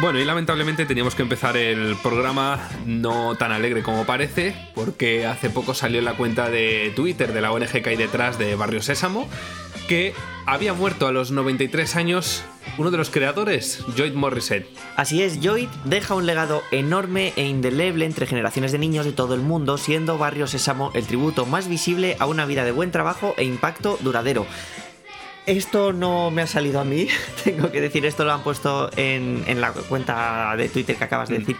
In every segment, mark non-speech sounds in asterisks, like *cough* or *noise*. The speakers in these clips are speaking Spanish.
Bueno, y lamentablemente teníamos que empezar el programa no tan alegre como parece, porque hace poco salió en la cuenta de Twitter de la ONG que hay detrás de Barrio Sésamo que había muerto a los 93 años uno de los creadores, Joyd Morrissey. Así es, Joyd deja un legado enorme e indeleble entre generaciones de niños de todo el mundo, siendo Barrio Sésamo el tributo más visible a una vida de buen trabajo e impacto duradero. Esto no me ha salido a mí, *laughs* tengo que decir, esto lo han puesto en, la cuenta de Twitter que acabas de mm. decir.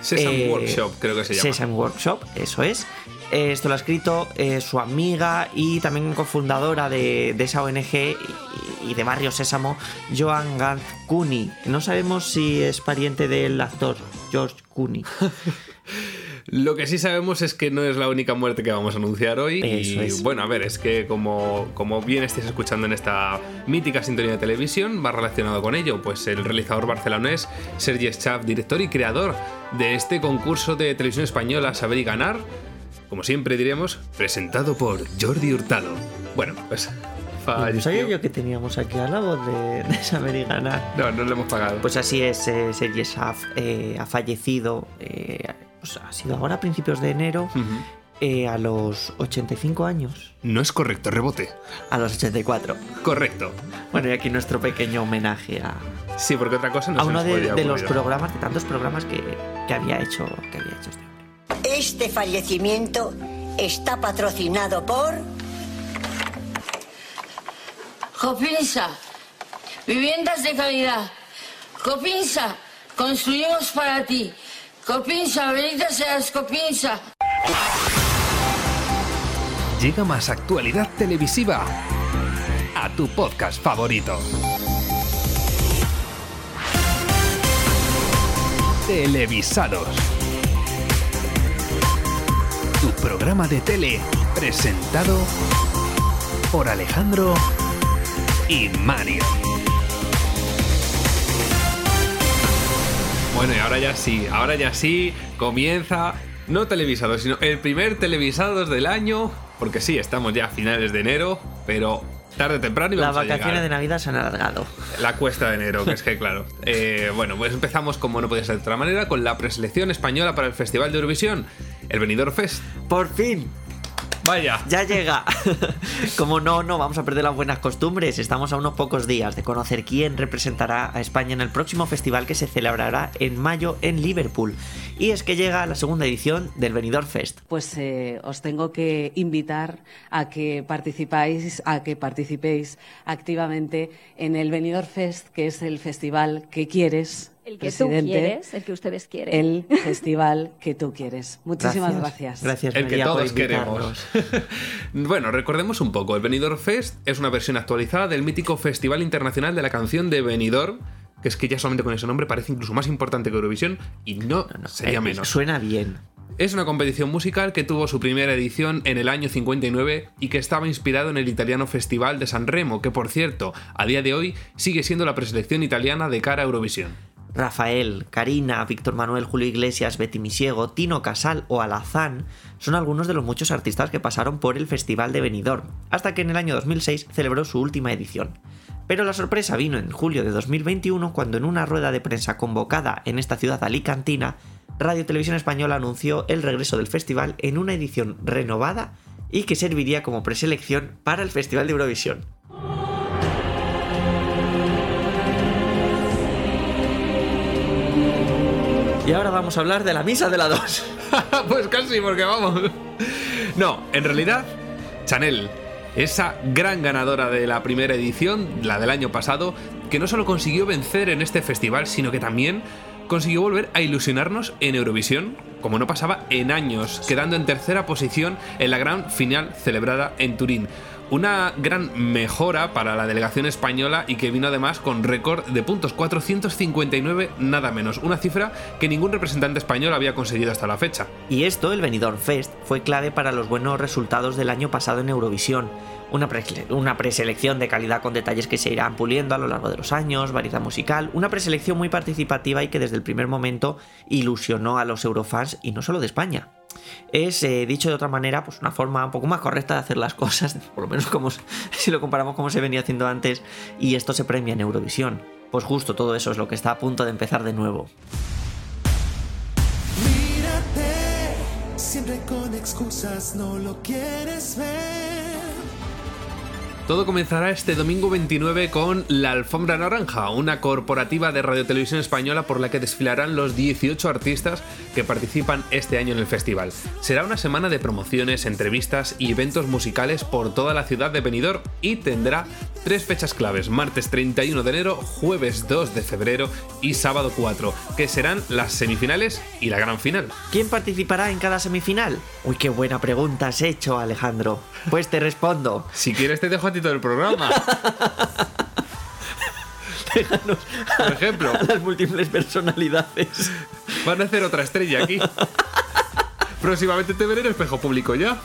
Sesame eh, Workshop, creo que se llama. Sesame Workshop, eso es. Esto lo ha escrito eh, su amiga y también cofundadora de, esa ONG y, de Barrio Sésamo, Joan Gant Cooney. No sabemos si es pariente del actor George Cooney. *laughs* Lo que sí sabemos es que no es la única muerte que vamos a anunciar hoy. y bueno, a ver, es que como, como bien estáis escuchando en esta mítica sintonía de televisión, va relacionado con ello. Pues el realizador barcelonés Sergi Schaff, director y creador de este concurso de televisión española Saber y Ganar, como siempre diremos, presentado por Jordi Hurtado. Bueno, pues falleció. sabía yo que teníamos aquí a la voz de, de saber y ganar. No, no le hemos pagado. Pues así es, eh, Sergi eh, ha fallecido, eh, pues ha sido ahora a principios de enero. Eh, a los 85 años. No es correcto, rebote. A los 84. Correcto. Bueno, y aquí nuestro pequeño homenaje a. Sí, porque otra cosa no A uno de, de los programas, de tantos programas que, que había hecho, que había hecho este este fallecimiento está patrocinado por... Copinsa, viviendas de calidad. Copinsa, construimos para ti. Copinsa, bendita seas Copinsa. Llega más actualidad televisiva a tu podcast favorito. Televisados tu programa de tele presentado por Alejandro y Mario. Bueno, y ahora ya sí, ahora ya sí comienza, no televisado, sino el primer televisados del año, porque sí, estamos ya a finales de enero, pero tarde o temprano y Las vacaciones de Navidad se han alargado. La cuesta de enero, que es que claro. *laughs* Eh, bueno, pues empezamos como no podía ser de otra manera con la preselección española para el Festival de Eurovisión el Benidorm Fest. Por fin. Vaya. Ya llega. *laughs* Como no, no, vamos a perder las buenas costumbres. Estamos a unos pocos días de conocer quién representará a España en el próximo festival que se celebrará en mayo en Liverpool. Y es que llega la segunda edición del Benidorm Fest. Pues eh, os tengo que invitar a que participáis, a que participéis activamente en el Benidorm Fest, que es el festival que quieres el que tú quieres, el que ustedes quieren. El festival que tú quieres. Muchísimas gracias. Gracias, El que todos queremos. *laughs* bueno, recordemos un poco. El Benidorm Fest es una versión actualizada del mítico Festival Internacional de la Canción de Benidorm que es que ya solamente con ese nombre parece incluso más importante que Eurovisión y no, sería eh, menos. Suena bien. Es una competición musical que tuvo su primera edición en el año 59 y que estaba inspirado en el italiano Festival de San Remo, que por cierto, a día de hoy sigue siendo la preselección italiana de cara a Eurovisión. Rafael, Karina, Víctor Manuel, Julio Iglesias, Betty Misiego, Tino Casal o Alazán son algunos de los muchos artistas que pasaron por el Festival de Benidorm, hasta que en el año 2006 celebró su última edición. Pero la sorpresa vino en julio de 2021 cuando en una rueda de prensa convocada en esta ciudad alicantina, Radio Televisión Española anunció el regreso del festival en una edición renovada y que serviría como preselección para el Festival de Eurovisión. Y ahora vamos a hablar de la misa de la 2. *laughs* pues casi, porque vamos. No, en realidad, Chanel, esa gran ganadora de la primera edición, la del año pasado, que no solo consiguió vencer en este festival, sino que también consiguió volver a ilusionarnos en Eurovisión, como no pasaba en años, quedando en tercera posición en la gran final celebrada en Turín. Una gran mejora para la delegación española y que vino además con récord de puntos 459 nada menos, una cifra que ningún representante español había conseguido hasta la fecha. Y esto, el Benidorm Fest, fue clave para los buenos resultados del año pasado en Eurovisión. Una, una, preselección de calidad con detalles que se irán puliendo a lo largo de los años, variedad musical, una preselección muy participativa y que desde el primer momento ilusionó a los eurofans y no solo de España es, eh, dicho de otra manera, pues una forma un poco más correcta de hacer las cosas, *laughs* por lo menos como *laughs* si lo comparamos como se venía haciendo antes, y esto se premia en Eurovisión. Pues justo todo eso es lo que está a punto de empezar de nuevo. Mírate, siempre con excusas no lo quieres ver. Todo comenzará este domingo 29 con La Alfombra Naranja, una corporativa de Radio Televisión Española por la que desfilarán los 18 artistas que participan este año en el festival. Será una semana de promociones, entrevistas y eventos musicales por toda la ciudad de Benidorm y tendrá tres fechas claves, martes 31 de enero, jueves 2 de febrero y sábado 4, que serán las semifinales y la gran final. ¿Quién participará en cada semifinal? Uy, qué buena pregunta has hecho, Alejandro. Pues te respondo. Si quieres te dejo a ti todo el programa. *laughs* Déjanos Por ejemplo, a las múltiples personalidades. van a hacer otra estrella aquí. Próximamente te veré en espejo público ya.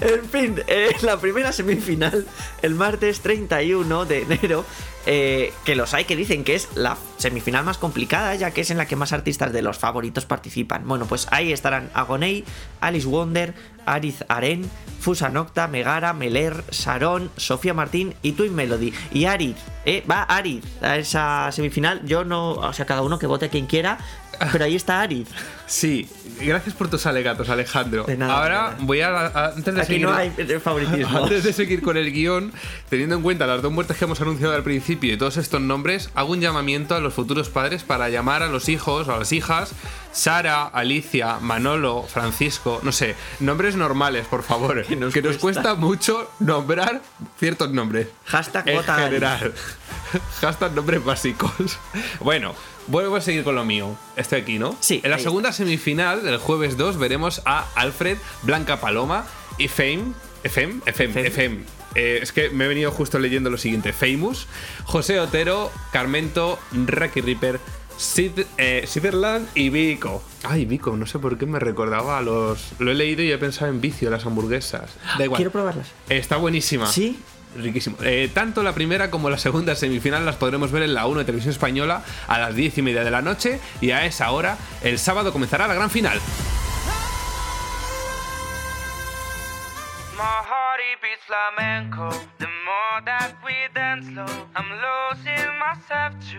En fin, eh, la primera semifinal, el martes 31 de enero, eh, que los hay que dicen que es la semifinal más complicada, ya que es en la que más artistas de los favoritos participan. Bueno, pues ahí estarán Agonei, Alice Wonder, Ariz Aren, Fusa Nocta, Megara, Meler, Sarón, Sofía Martín y Twin Melody. Y Ariz, eh, va Ariz a esa semifinal. Yo no, o sea, cada uno que vote quien quiera, *laughs* pero ahí está Ariz. Sí, gracias por tus alegatos, Alejandro. De nada, de Ahora nada. voy a, a- antes de Aquí seguir, no hay favoritismo. *laughs* antes de seguir con el guion, teniendo en cuenta las dos muertes que hemos anunciado al principio y todos estos nombres, hago un llamamiento a los futuros padres para llamar a los hijos o a las hijas Sara, Alicia, Manolo, Francisco, no sé, nombres normales, por favor, *laughs* que nos nos, cuesta. cuesta mucho nombrar ciertos nombres. Hashtag en general. Hashtag nombres básicos. Bueno, vuelvo a seguir con lo mío. Estoy aquí, ¿no? Sí, En la segunda semifinal, el jueves 2, veremos a Alfred, Blanca Paloma y Fame. FM, FM, FM. FM. Eh, es que me he venido justo leyendo lo siguiente: Famous, José Otero, Carmento, Rocky Ripper, Sid, eh, y Vico. Ay, Vico, no sé por qué me recordaba a los. Lo he leído y he pensado en vicio, las hamburguesas. Da igual. Quiero probarlas. Está buenísima. ¿Sí? Riquísimo. Eh, tanto la primera como la segunda semifinal las podremos ver en la 1 de Televisión Española a las 10 y media de la noche y a esa hora el sábado comenzará la gran final. Flamenco. The more that we dance slow, I'm losing myself to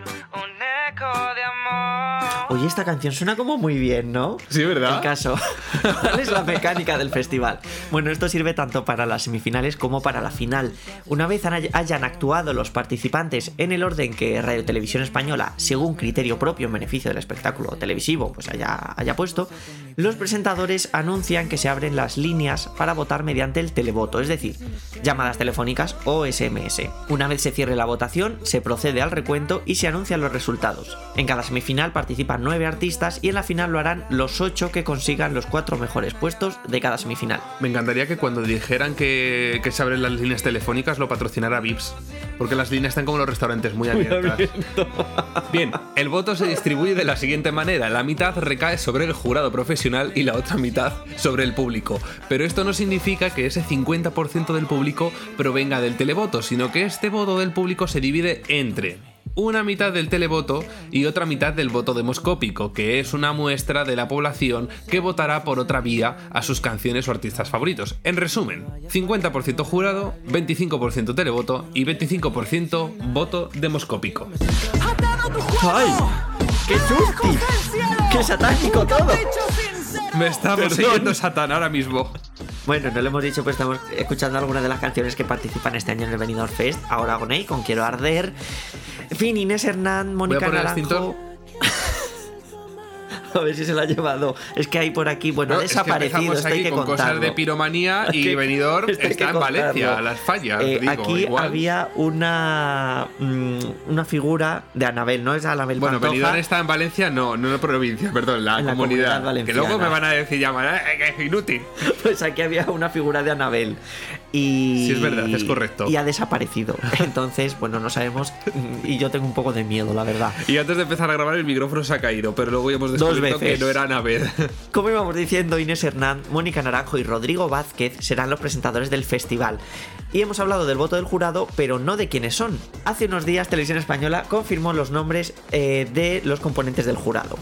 Oye, esta canción suena como muy bien, ¿no? Sí, ¿verdad? El caso. *laughs* ¿Cuál es la mecánica del festival? Bueno, esto sirve tanto para las semifinales como para la final. Una vez hayan actuado los participantes en el orden que Radio Televisión Española, según criterio propio en beneficio del espectáculo televisivo, pues haya, haya puesto, los presentadores anuncian que se abren las líneas para votar mediante el televoto, es decir, llamadas telefónicas o SMS. Una vez se cierre la votación, se procede al recuento y se anuncian los resultados. En cada semifinal participan nueve artistas y en la final lo harán los ocho que consigan los cuatro mejores puestos de cada semifinal. Me encantaría que cuando dijeran que, que se abren las líneas telefónicas lo patrocinara Vips. Porque las líneas están como los restaurantes muy abiertas. *laughs* Bien, el voto se distribuye de la siguiente manera. La mitad recae sobre el jurado profesional y la otra mitad sobre el público. Pero esto no significa que ese 50% del público provenga del televoto, sino que este voto del público se divide entre una mitad del televoto y otra mitad del voto demoscópico, que es una muestra de la población que votará por otra vía a sus canciones o artistas favoritos. En resumen, 50% jurado, 25% televoto y 25% voto demoscópico. ¡Ay! ¡Qué susti! ¡Qué satánico todo! Me está persiguiendo Satán ahora mismo. Bueno, no lo hemos dicho, pero estamos escuchando algunas de las canciones que participan este año en el Benidorm Fest. Ahora Agoney con Quiero Arder. En fin, Inés Hernán, Mónica Naranjo. A ver si se la ha llevado. Es que hay por aquí, bueno, No, ha es que desaparecido, empezamos esto hay que con cosas contarlo. de piromanía *laughs* Es y que- que está en Valencia, las fallas. Eh, digo, aquí igual. había una mm, una figura de Anabel, ¿no es Anabel Bueno, Pantoja? Benidorm está en Valencia, no, no en la provincia, perdón, la, En la comunidad. comunidad que luego me van a decir llamar, "Eh, que es inútil. *laughs* Pues aquí había una figura de Anabel. Y. Sí, es verdad, es correcto. Y ha desaparecido. *laughs* Entonces, bueno, no sabemos. Y yo tengo un poco de miedo, la verdad. Y antes de empezar a grabar el micrófono se ha caído, pero luego ya hemos descubierto que no era Anabel. *laughs* Como íbamos diciendo, Inés Hernán, Mónica Naranjo y Rodrigo Vázquez serán los presentadores del festival. Y hemos hablado del voto del jurado, pero no de quiénes son. Hace unos días Televisión Española confirmó los nombres eh, de los componentes del jurado.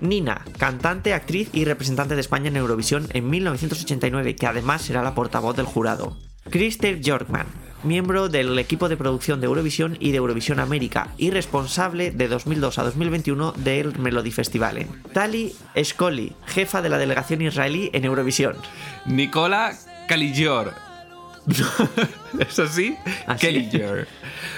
Nina, cantante, actriz y representante de España en Eurovisión en 1989, que además será la portavoz del jurado. Christer Jorkman, miembro del equipo de producción de Eurovisión y de Eurovisión América y responsable de 2002 a 2021 del Melody Festival. Tali Escoli, jefa de la delegación israelí en Eurovisión. Nicola Caligior. *laughs* ¿Es así? Así. Caligior.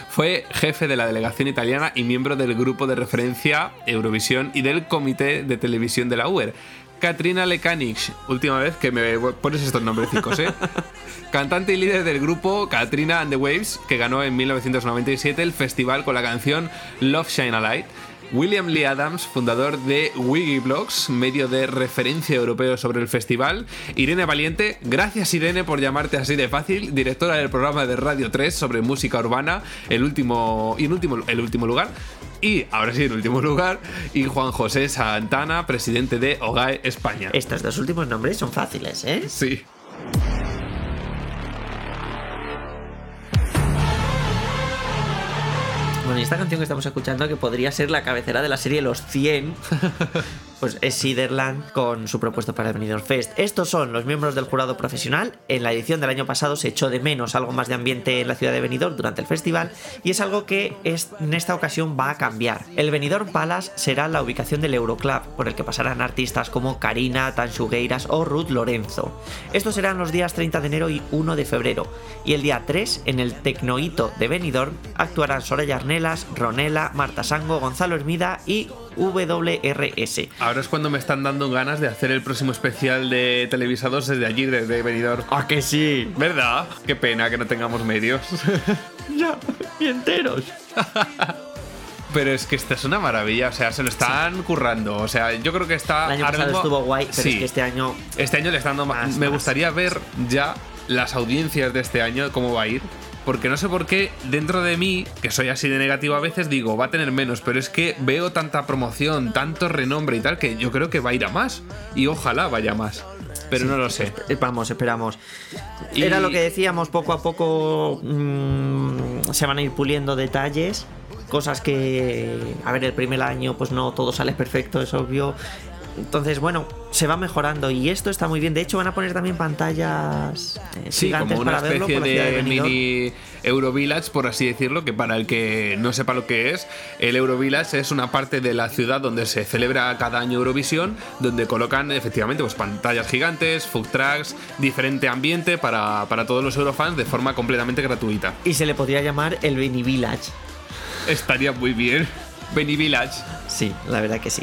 Fue jefe de la delegación italiana y miembro del grupo de referencia Eurovisión y del comité de televisión de la UER. Katrina Lekanich, última vez que me pones estos nombrecicos, ¿eh? *laughs* Cantante y líder del grupo Katrina and the Waves, que ganó en 1997 el festival con la canción Love Shine a Light. William Lee Adams, fundador de Wikiblogs, medio de referencia europeo sobre el festival. Irene Valiente, gracias Irene por llamarte así de fácil, directora del programa de Radio 3 sobre música urbana, el último y en último, el último lugar. Y ahora sí, en último lugar, y Juan José Santana, presidente de OGAE España. Estos dos últimos nombres son fáciles, ¿eh? Sí. Bueno, y esta canción que estamos escuchando, que podría ser la cabecera de la serie Los 100, *laughs* pues es Siderland con su propuesto para el Benidorm Fest. Estos son los miembros del jurado profesional. En la edición del año pasado se echó de menos algo más de ambiente en la ciudad de Benidorm durante el festival y es algo que es- en esta ocasión va a cambiar. El Benidorm Palace será la ubicación del Euroclub, por el que pasarán artistas como Karina, Tanchugueiras o Ruth Lorenzo. Estos serán los días 30 de enero y 1 de febrero. Y el día 3, en el Tecnohito de Benidorm, actuarán Soraya Arnelas, Ronela, Marta Sango, Gonzalo Hermida y WRS. Ahora es cuando me están dando ganas de hacer el próximo especial de televisados desde allí, desde Benidorm. ¡Ah, que sí! ¿Verdad? Qué pena que no tengamos medios. *laughs* ya, y enteros. *laughs* Pero es que esta es una maravilla, o sea, se lo están currando. O sea, yo creo que está. El año pasado mismo- estuvo guay, pero Sí. es que este año Este año le están dando más. Más, Me más. gustaría ver ya las audiencias de este año, cómo va a ir. Porque no sé por qué, dentro de mí, que soy así de negativo a veces, digo, va a tener menos. Pero es que veo tanta promoción, tanto renombre y tal, que yo creo que va a ir a más. Y ojalá vaya a más. Pero no lo sé. Eh, Vamos, esperamos. Y- Era lo que decíamos, poco a poco mm, se van a ir puliendo detalles, cosas que, a ver, el primer año pues no todo sale perfecto, es obvio. Entonces, bueno, se va mejorando y esto está muy bien. De hecho, van a poner también pantallas eh, Sí, gigantes como una para verlo especie ciudad de, Benidorm. mini Eurovillage, por así decirlo, que para el que no sepa lo que es, el Eurovillage es una parte de la ciudad donde se celebra cada año Eurovisión, donde colocan efectivamente pues, pantallas gigantes, food trucks, diferente ambiente para, para todos los eurofans de forma completamente gratuita. Y se le podría llamar el Beni Village. Estaría muy bien. Benny Village. Sí, la verdad que sí.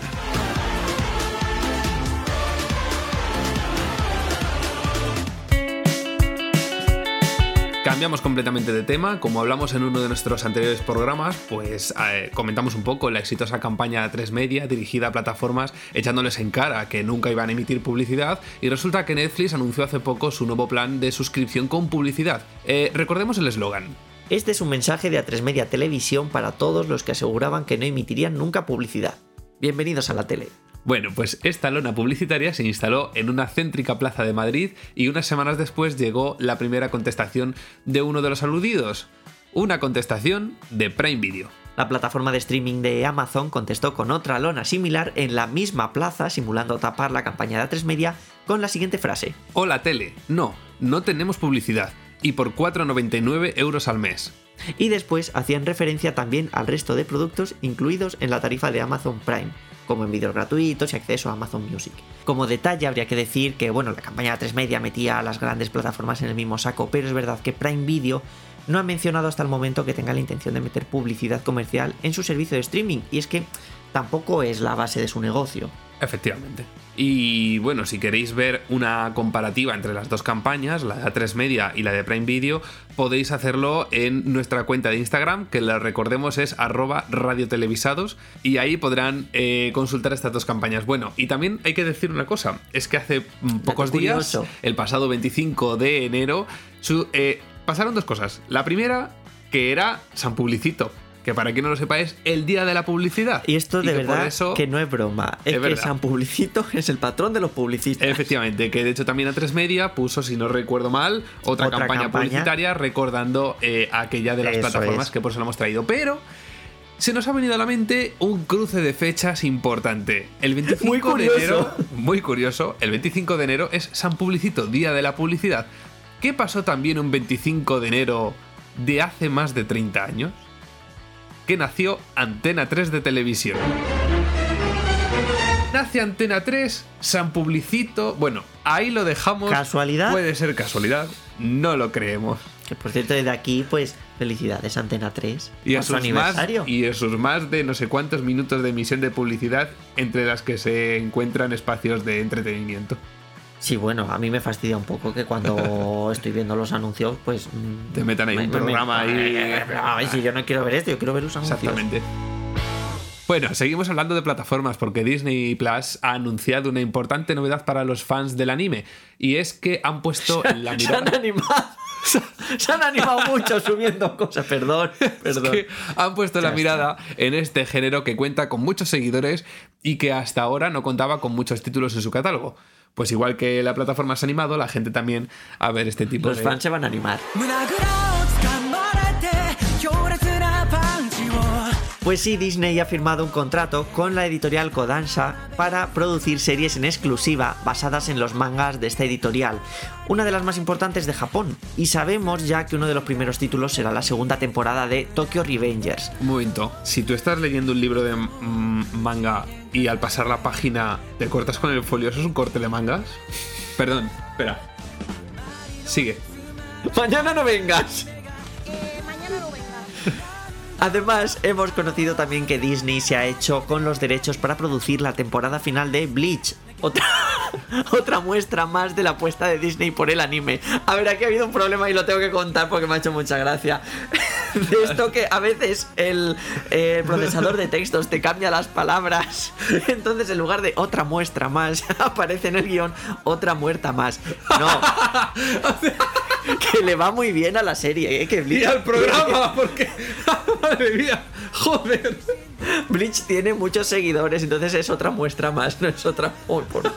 Cambiamos completamente de tema. Como hablamos en uno de nuestros anteriores programas, pues eh, comentamos un poco la exitosa campaña 3 Media dirigida a plataformas echándoles en cara que nunca iban a emitir publicidad. Y resulta que Netflix anunció hace poco su nuevo plan de suscripción con publicidad. Eh, recordemos el eslogan. Este es un mensaje de A3 Media Televisión para todos los que aseguraban que no emitirían nunca publicidad. Bienvenidos a la tele. Bueno, pues esta lona publicitaria se instaló en una céntrica plaza de Madrid y unas semanas después llegó la primera contestación de uno de los aludidos. Una contestación de Prime Video. La plataforma de streaming de Amazon contestó con otra lona similar en la misma plaza, simulando tapar la campaña de A3 Media con la siguiente frase. Hola tele, no, no tenemos publicidad. Y por 4,99 euros al mes. Y después hacían referencia también al resto de productos incluidos en la tarifa de Amazon Prime, como en vídeos gratuitos y acceso a Amazon Music. Como detalle habría que decir que bueno, la campaña de 3 Media metía a las grandes plataformas en el mismo saco, pero es verdad que Prime Video no ha mencionado hasta el momento que tenga la intención de meter publicidad comercial en su servicio de streaming, y es que tampoco es la base de su negocio. Efectivamente. Y bueno, si queréis ver una comparativa entre las dos campañas, la de A3 Media y la de Prime Video, podéis hacerlo en nuestra cuenta de Instagram, que la recordemos es arroba radiotelevisados, y ahí podrán eh, consultar estas dos campañas. Bueno, y también hay que decir una cosa, es que hace mm, pocos días, el pasado 25 de enero, su- eh, pasaron dos cosas. La primera, que era San Publicito. Que para quien no lo sepa es el día de la publicidad. Y esto de que verdad eso- que no es broma, es, Es que verdad. San Publicito *laughs* es el patrón de los publicistas. Efectivamente, que de hecho también a 3 Media puso, si no recuerdo mal, otra, Otra campaña, campaña. publicitaria recordando eh, aquella de las Eso plataformas es. que por eso la hemos traído. Pero se nos ha venido a la mente un cruce de fechas importante. El *laughs* 25 Muy de enero, muy curioso, el 25 de enero es San Publicito, Día de la Publicidad. ¿Qué pasó también un 25 de enero de hace más de 30 años que nació Antena 3 de televisión. Nace Antena 3, San Publicito. Bueno, ahí lo dejamos. ¿Casualidad? Puede ser casualidad, no lo creemos. Que por cierto, desde aquí, pues, felicidades Antena 3. Y a, sus más, aniversario. y a sus más de no sé cuántos minutos de emisión de publicidad, entre las que se encuentran espacios de entretenimiento. Sí, bueno, a mí me fastidia un poco que cuando *laughs* estoy viendo los anuncios, pues. Te metan ahí me- un me- programa ahí. Ay, si yo no quiero ver esto, yo quiero ver los anuncios. Exactamente. Bueno, seguimos hablando de plataformas porque Disney Plus ha anunciado una importante novedad para los fans del anime y es que han puesto *laughs* la Se han mirada. animado. *laughs* Se han animado mucho subiendo cosas. Perdón, Es perdón. que han puesto Ya la mirada en este género que cuenta con muchos seguidores y que hasta ahora no contaba con muchos títulos en su catálogo. Pues igual que la plataforma se ha animado, la gente también a ver este tipo Los de. fans se van a animar. Pues sí, Disney ha firmado un contrato con la editorial Kodansha para producir series en exclusiva basadas en los mangas de esta editorial, una de las más importantes de Japón. Y sabemos ya que uno de los primeros títulos será la segunda temporada de Tokyo Revengers. Un momento, si tú estás leyendo un libro de manga y al pasar la página te cortas con el folio, ¿eso es un corte de mangas? Perdón, espera. Sigue. Mañana no vengas. mañana no venga. Además, hemos conocido también que Disney se ha hecho con los derechos para producir la temporada final de Bleach. Otra, *laughs* otra muestra más de la apuesta de Disney por el anime. A ver, aquí ha habido un problema y lo tengo que contar porque me ha hecho mucha gracia. *laughs* De esto que a veces el, eh, el procesador de textos te cambia las palabras. *laughs* Entonces, en lugar de otra muestra más, aparece en el guion otra muerta más. No. Que le va muy bien a la serie, ¿eh? Que Y al programa, porque. Madre mía, joder. Bleach tiene muchos seguidores, entonces es otra muestra más, no es otra. Uy, por- *laughs*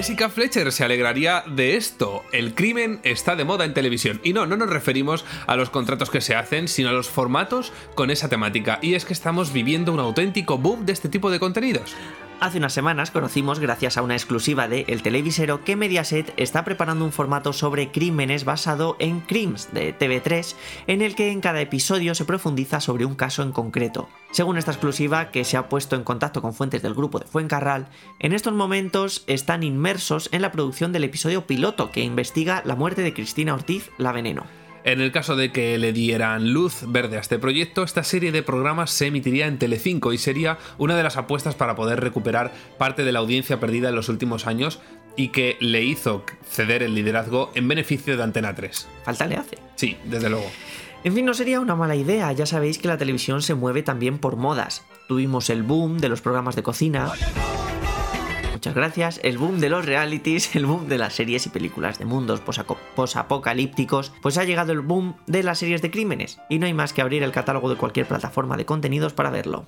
Jessica Fletcher se alegraría de esto. El crimen está de moda en televisión. Y no, no nos referimos a los contratos que se hacen, sino a los formatos con esa temática. Y es que estamos viviendo un auténtico boom de este tipo de contenidos. Hace unas semanas conocimos, gracias a una exclusiva de El Televisero, que Mediaset está preparando un formato sobre crímenes basado en Crims de TV3, en el que en cada episodio se profundiza sobre un caso en concreto. Según esta exclusiva, que se ha puesto en contacto con fuentes del grupo de Fuencarral, en estos momentos están inmersos en la producción del episodio piloto que investiga la muerte de Cristina Ortiz, la veneno. En el caso de que le dieran luz verde a este proyecto, esta serie de programas se emitiría en Telecinco y sería una de las apuestas para poder recuperar parte de la audiencia perdida en los últimos años y que le hizo ceder el liderazgo en beneficio de Antena 3. Falta le hace. Sí, desde luego. En fin, no sería una mala idea, ya sabéis que la televisión se mueve también por modas. Tuvimos el boom de los programas de cocina. Muchas gracias. El boom de los realities, el boom de las series y películas de mundos posapocalípticos, pues ha llegado el boom de las series de crímenes, y no hay más que abrir el catálogo de cualquier plataforma de contenidos para verlo.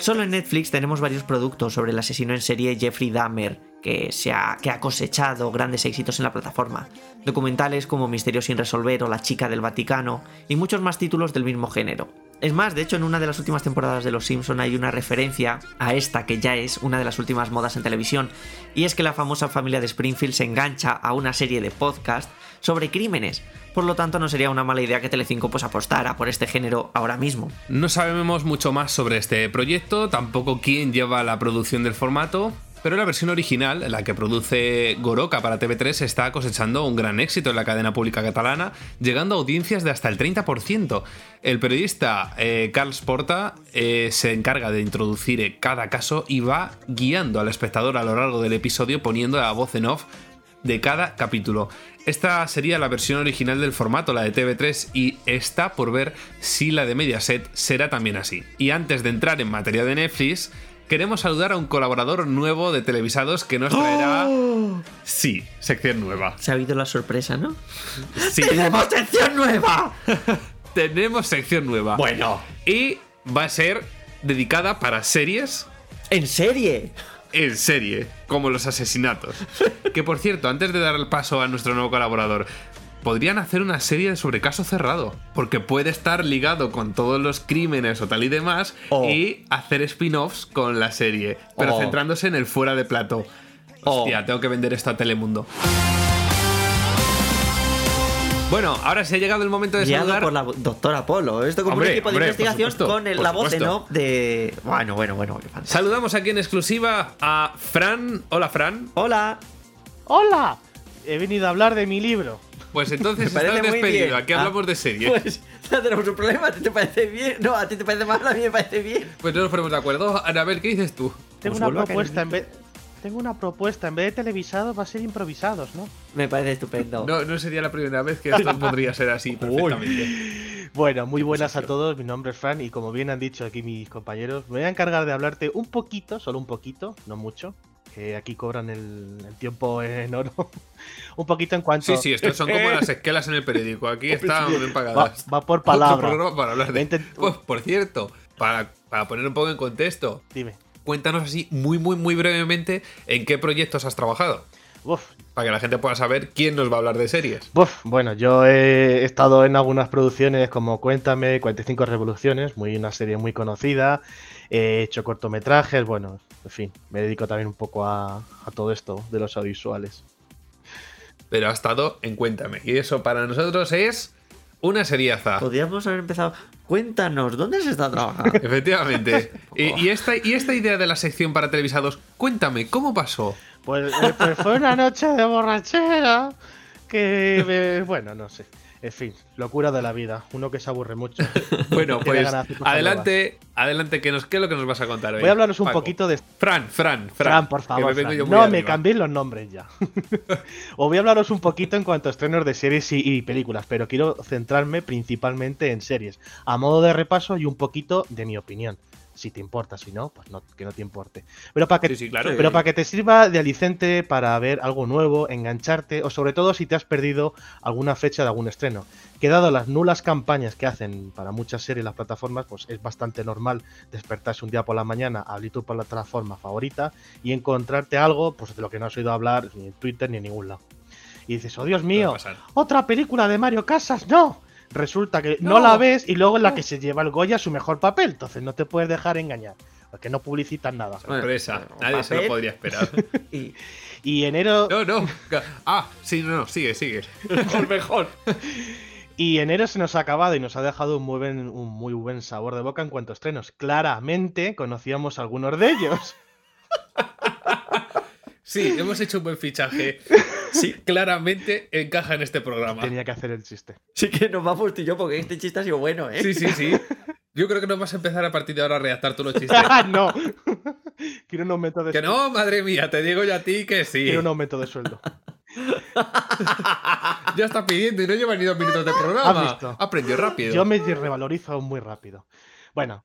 Solo en Netflix tenemos varios productos sobre el asesino en serie Jeffrey Dahmer, que, se ha, que ha cosechado grandes éxitos en la plataforma. Documentales como Misterio sin resolver o La chica del Vaticano, y muchos más títulos del mismo género. Es más, de hecho, en una de las últimas temporadas de Los Simpson hay una referencia a esta que ya es una de las últimas modas en televisión, y es que la famosa familia de Springfield se engancha a una serie de podcast sobre crímenes. Por lo tanto, no sería una mala idea que Telecinco pues apostara por este género ahora mismo. No sabemos mucho más sobre este proyecto, tampoco quién lleva la producción del formato, pero la versión original, la que produce Goroka para TV3, está cosechando un gran éxito en la cadena pública catalana, llegando a audiencias de hasta el 30%. El periodista eh, Carles Porta eh, se encarga de introducir eh, cada caso y va guiando al espectador a lo largo del episodio poniendo la voz en off de cada capítulo. Esta sería la versión original del formato, la de TV3, y está por ver si la de Mediaset será también así. Y antes de entrar en materia de Netflix, queremos saludar a un colaborador nuevo de Televisados que nos traerá... Sí, sección nueva. Se ha habido la sorpresa, ¿no? Sí, *laughs* ¡Tenemos sección nueva! *laughs* tenemos sección nueva. Bueno, Y va a ser dedicada para series ¿en serie? en serie, como los asesinatos. *laughs* Que por cierto, antes de dar el paso a nuestro nuevo colaborador, podrían hacer una serie sobre caso cerrado, porque puede estar ligado con todos los crímenes o tal y demás, Oh. y hacer spin-offs con la serie, pero Oh. centrándose en el fuera de plato. Oh. Hostia, tengo que vender esto a Telemundo. Bueno, ahora sí ha llegado el momento de Guiado saludar. por la doctora Polo. Esto como Hombre, un equipo de hombre, investigación supuesto, con el- la voz en supuesto. off de. Bueno, bueno, bueno. Saludamos aquí en exclusiva a Fran. Hola, Fran. Hola. ¡Hola! He venido a hablar de mi libro. Pues *laughs* entonces Me estás despedido. bien. Aquí Ah, hablamos de serie. Pues *laughs* ya tenemos un problema. ¿A ti te parece bien? No, a ti te parece mal, a mí me parece bien. Pues no nos ponemos de acuerdo. Anabel, ¿qué dices tú? Tengo Pues una propuesta en en vez. Tengo una propuesta, en vez de televisados va a ser improvisados, ¿no? Me parece estupendo. No, no sería la primera vez que esto *laughs* podría ser así perfectamente. Bueno, muy buenas a todos, mi nombre es Fran y como bien han dicho aquí mis compañeros, me voy a encargar de hablarte un poquito, solo un poquito, no mucho, que aquí cobran el, el tiempo en oro, *laughs* un poquito en cuanto... Sí, sí, estos son como las esquelas en el periódico. Aquí *laughs* están bien pagadas. va por *laughs* palabra. para hablar de. Intent- Pues, por cierto, para, para poner un poco en contexto, Dime. cuéntanos así muy, muy, muy brevemente en qué proyectos has trabajado. Uf, Para que la gente pueda saber quién nos va a hablar de series. Bueno, yo he estado en algunas producciones como Cuéntame, 45 Revoluciones, muy una serie muy conocida. He hecho cortometrajes, bueno, en fin, me dedico también un poco a, a todo esto de los audiovisuales. Pero ha estado en Cuéntame. Y eso para nosotros es una seriaza. Podríamos haber empezado. Cuéntanos, ¿dónde has estado trabajando? *laughs* Efectivamente. *laughs* y, y esta, y esta idea de la sección para televisados, cuéntame, ¿cómo pasó? Pues, eh, pues fue una noche de borrachera que, me- bueno, no sé. En fin, locura de la vida. Uno que se aburre mucho. *laughs* Bueno, pues adelante, adelante, ¿qué, nos, ¿qué es lo que nos vas a contar hoy? Voy a hablaros un Paco? poquito de Fran, Fran, Fran. Fran, por que favor. me Fran. No, me cambiéis los nombres ya. *laughs* Os voy a hablaros un poquito en cuanto a estrenos de series y, y películas, pero quiero centrarme principalmente en series, a modo de repaso y un poquito de mi opinión. Si te importa, si no, pues no, que no te importe. Pero para que, Sí, sí, claro. pero para que te sirva de alicente para ver algo nuevo, engancharte, o sobre todo si te has perdido alguna fecha de algún estreno. Que dado las nulas campañas que hacen para muchas series las plataformas, pues es bastante normal despertarse un día por la mañana, abrir tu plataforma favorita y encontrarte algo pues de lo que no has oído hablar ni en Twitter ni en ningún lado. Y dices, oh Dios mío, otra película de Mario Casas, no. Resulta que no, No. la ves y luego en la que se lleva el Goya su mejor papel, entonces no te puedes dejar engañar, porque no publicitan nada. Sorpresa, Bueno, nadie se lo podría esperar. *laughs* Y Y enero, No, no. Ah, sí, no, no, sigue, sigue. Mejor, mejor. *laughs* Y enero se nos ha acabado y nos ha dejado un muy, buen, un muy buen sabor de boca en cuanto a estrenos. Claramente conocíamos algunos de ellos. Sí, hemos hecho un buen fichaje. *laughs* Sí, claramente encaja en este programa. Tenía que hacer el chiste. sí que nos vamos tú y yo porque este chiste ha sido bueno, ¿eh? Sí, sí, sí. Yo creo que nos vas a empezar a partir de ahora a redactar todos los *laughs* chistes. ¡Ah, no! *laughs* Quiero un aumento de Que no, madre mía, te digo yo a ti que sí. Quiero un aumento de sueldo. *laughs* Ya está pidiendo y no lleva ni dos minutos de ¿Has programa. visto? Aprendió rápido. Yo me revalorizo muy rápido. Bueno,